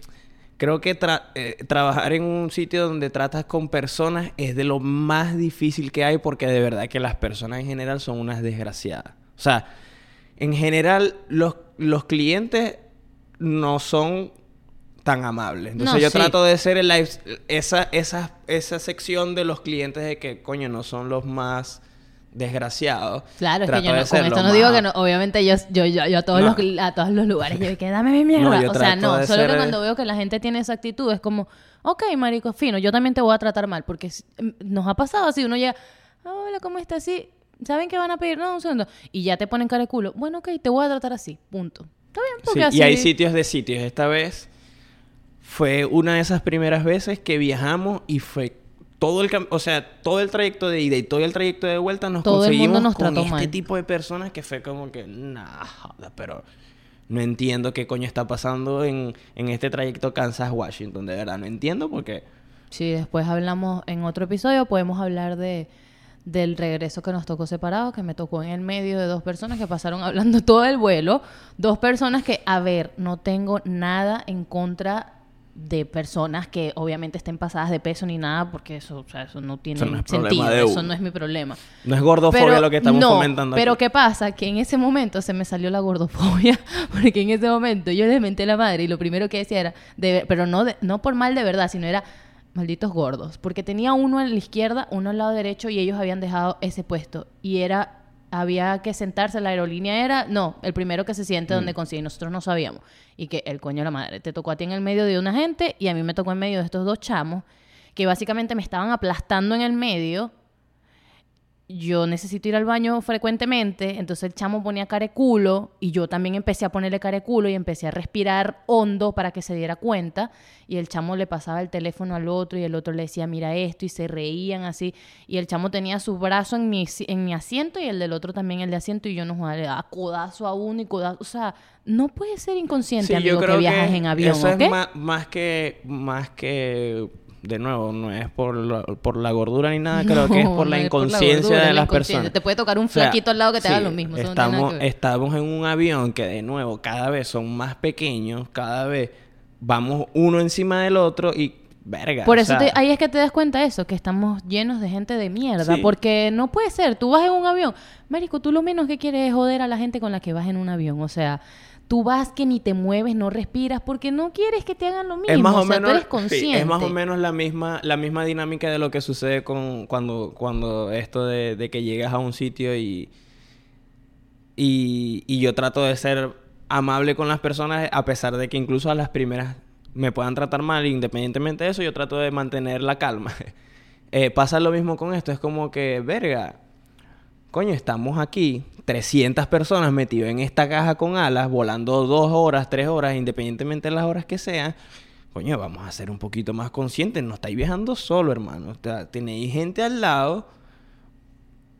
creo que tra- eh, trabajar en un sitio donde tratas con personas es de lo más difícil que hay porque de verdad que las personas en general son unas desgraciadas. O sea, en general los, los clientes no son tan amables. Entonces No, yo sí. trato de ser el esa, esa, esa sección de los clientes de que, coño, no son los más desgraciados. Claro, es que yo no, con esto no digo que no, obviamente yo, yo, yo, yo a, todos No. los, a todos los lugares, yo que dame mi mierda. No, o sea, no, solo que cuando veo que la gente tiene esa actitud es como, ok, marico, fino, yo también te voy a tratar mal, porque em, nos ha pasado así, uno llega, "Ah, hola, ¿cómo estás? Sí, ¿saben qué van a pedir? No, un segundo. Y ya te ponen cara de culo, bueno, ok, te voy a tratar así, punto. Está bien, porque Sí, así... Y hay sitios de sitios. Esta vez fue una de esas primeras veces que viajamos y fue todo el o sea, todo el trayecto de ida y todo el trayecto de vuelta nos Todo conseguimos nos con este mal. tipo de personas que fue como que, nah, joda, pero no entiendo qué coño está pasando en, en este trayecto Kansas-Washington. De verdad, no entiendo porque... Sí, después hablamos en otro episodio, podemos hablar de del regreso que nos tocó separado, que me tocó en el medio de dos personas que pasaron hablando todo el vuelo, dos personas que, a ver, no tengo nada en contra de personas que obviamente estén pasadas de peso ni nada, porque eso, o sea, eso no tiene Eso no es problema sentido, de eso no es mi problema. No es gordofobia lo que estamos no, comentando Pero aquí. ¿qué pasa? Que en ese momento se me salió la gordofobia, porque en ese momento yo menté la madre y lo primero que decía era, de- pero no, de- no por mal de verdad, sino era malditos gordos, porque tenía uno a la izquierda, uno al lado derecho y ellos habían dejado ese puesto y era había que sentarse, la aerolínea era, no, el primero que se siente Mm. donde consigue, nosotros no sabíamos. Y que el coño de la madre, te tocó a ti en el medio de una gente y a mí me tocó en medio de estos dos chamos que básicamente me estaban aplastando en el medio yo necesito ir al baño frecuentemente, entonces el chamo ponía careculo y yo también empecé a ponerle careculo y empecé a respirar hondo para que se diera cuenta. Y el chamo le pasaba el teléfono al otro y el otro le decía mira esto y se reían así. Y el chamo tenía su brazo en mi, en mi asiento y el del otro también el de asiento. Y yo no jugaba, le daba codazo a uno y codazo, o sea, no puede ser inconsciente Sí, amigo que viajas en avión, eso ¿ok? es más, más que más que de nuevo no es por la, por la gordura ni nada creo que es No, por la por inconsciencia gordura, de la las personas Te puede tocar un O sea, flaquito al lado que te haga sí, lo mismo, eso estamos estamos en un avión que de nuevo cada vez son más pequeños cada vez vamos uno encima del otro y verga Por o eso sea, te- ahí es que te das cuenta de eso, que estamos llenos de gente de mierda. Sí. Porque no puede ser, tú vas en un avión. Marico, tú lo menos que quieres es joder a la gente con la que vas en un avión. O sea, Tú vas que ni te mueves, no respiras, porque no quieres que te hagan lo mismo. Es más o o sea, menos, tú eres sí, consciente. es más o menos la misma, la misma dinámica de lo que sucede con cuando, cuando esto de, de que llegas a un sitio y, y, y yo trato de ser amable con las personas a pesar de que incluso a las primeras me puedan tratar mal, independientemente de eso, yo trato de mantener la calma. Eh, pasa lo mismo con esto, es como que, verga, coño, estamos aquí, 300 personas metidas en esta caja con alas, volando dos horas, tres horas, independientemente de las horas que sean. Coño, vamos a ser un poquito más conscientes. No estáis viajando solo, hermano. O sea, tenéis gente al lado.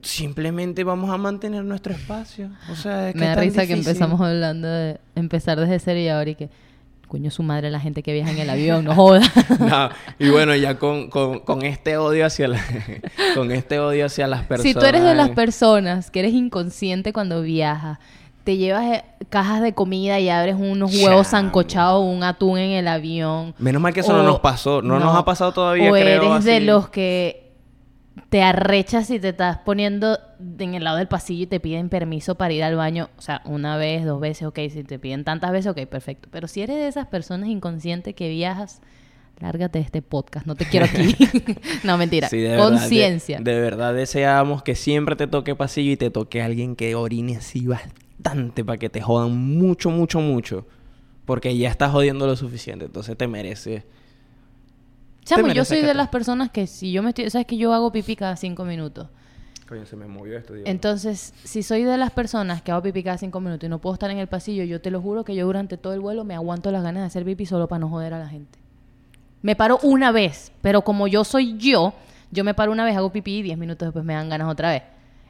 Simplemente vamos a mantener nuestro espacio. O sea, es que Me da risa que empezamos hablando de empezar desde cero y ahora y que, coño, su madre la gente que viaja en el avión, no joda. No, y bueno, ya con, con, con este odio hacia la- con este odio hacia las personas. Si tú eres de las personas que eres inconsciente cuando viajas, te llevas eh, cajas de comida y abres unos huevos sancochados o un atún en el avión. Menos mal que eso no nos pasó. No, nos ha pasado todavía, O creo. eres de los que te arrechas y te estás poniendo en el lado del pasillo y te piden permiso para ir al baño. O sea, una vez, dos veces, ok. Si te piden tantas veces, ok, perfecto. Pero si eres de esas personas inconscientes que viajas, lárgate de este podcast. No te quiero aquí. no, mentira. Sí, de- Conciencia. De, verdad deseábamos que siempre te toque pasillo y te toque alguien que orine así bastante para que te jodan mucho, mucho, mucho. Porque ya estás jodiendo lo suficiente. Entonces te mereces. Chamo, yo soy de las personas que si yo me estoy... ¿Sabes que yo hago pipí cada cinco minutos? Coño, se me movió esto. Entonces, si soy de las personas que hago pipí cada cinco minutos y no puedo estar en el pasillo, yo te lo juro que yo durante todo el vuelo me aguanto las ganas de hacer pipí solo para no joder a la gente. Me paro una vez, pero como yo soy yo, yo me paro una vez, hago pipí y diez minutos después me dan ganas otra vez.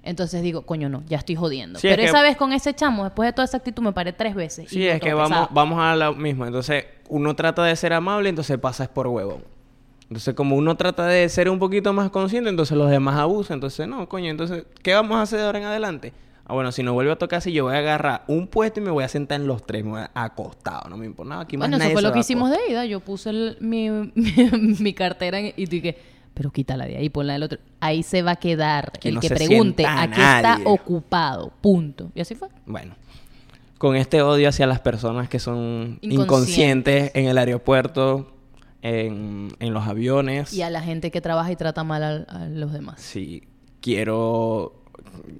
Entonces digo, coño, no, ya estoy jodiendo. Sí, es pero que- esa vez con ese chamo, después de toda esa actitud, me paré tres veces. Sí, es que vamos, pesado. vamos a lo mismo. Entonces, uno trata de ser amable, entonces pasas por huevo. Entonces, como uno trata de ser un poquito más consciente, entonces los demás abusan. Entonces, no, coño, entonces, ¿qué vamos a hacer de ahora en adelante? Ah, bueno, si no vuelve a tocar así, yo voy a agarrar un puesto y me voy a sentar en los tres, me voy a- acostado, no me importa nada. Aquí más Bueno, eso nadie fue se lo que hicimos de ida. Yo puse el- mi, mi, mi cartera y dije, pero quítala de ahí, ponla del otro. Ahí se va a quedar. Aquí el no que pregunte, aquí está nadie. ocupado. Punto. Y así fue. Bueno, con este odio hacia las personas que son Inconscientes. inconscientes en el aeropuerto, en, en los aviones. Y a la gente que trabaja y trata mal a, a los demás. Sí, quiero...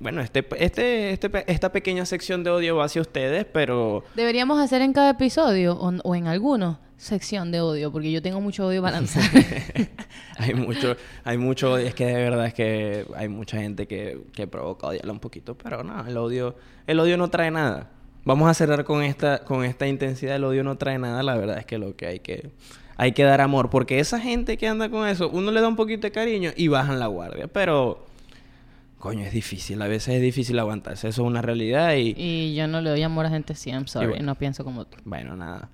Bueno, este, este, este, esta pequeña sección de odio va hacia ustedes, pero... Deberíamos hacer en cada episodio, o, o en alguno, sección de odio, porque yo tengo mucho odio lanzar. hay mucho, hay mucho odio. Es que de verdad es que hay mucha gente que, que provoca odiarla un poquito, pero no, el odio, el odio no trae nada. Vamos a cerrar con esta, con esta intensidad. El odio no trae nada. La verdad es que lo que hay que, hay que dar amor. Porque esa gente que anda con eso, uno le da un poquito de cariño y bajan la guardia. Pero, coño, es difícil. A veces es difícil aguantarse. Eso es una realidad y, y yo no le doy amor a gente así, I'm sorry, bueno. no pienso como tú. Bueno, nada.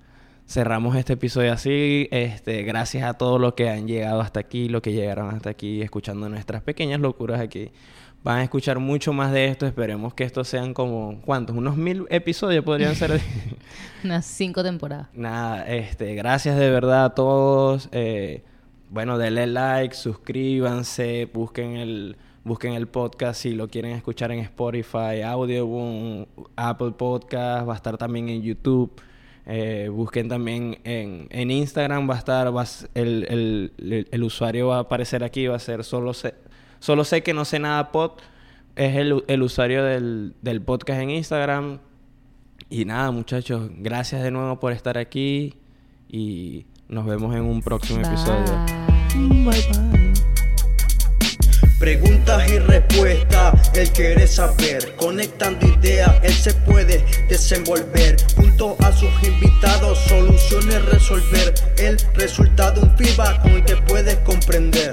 Cerramos este episodio así. Este, gracias a todos los que han llegado hasta aquí, los que llegaron hasta aquí, escuchando nuestras pequeñas locuras aquí. Van a escuchar mucho más de esto. Esperemos que estos sean como, ¿cuántos? Unos mil episodios podrían ser. Unas cinco temporadas. Nada, este, gracias de verdad a todos. Eh, bueno, denle like, suscríbanse, busquen el, busquen el podcast si lo quieren escuchar en Spotify, Audioboom, Apple Podcast, va a estar también en YouTube. Eh, busquen también en, en Instagram, va a estar, va a s- el, el- el- el usuario va a aparecer aquí, va a ser solo solo sé que no sé nada pod. Es el, el usuario del, del podcast en Instagram. Y nada, muchachos, gracias de nuevo por estar aquí y nos vemos en un próximo episodio. Bye. Preguntas y respuestas, él quiere saber. Conectando ideas, él se puede desenvolver. Junto a sus invitados, soluciones resolver. El resultado, un feedback con el que puedes comprender.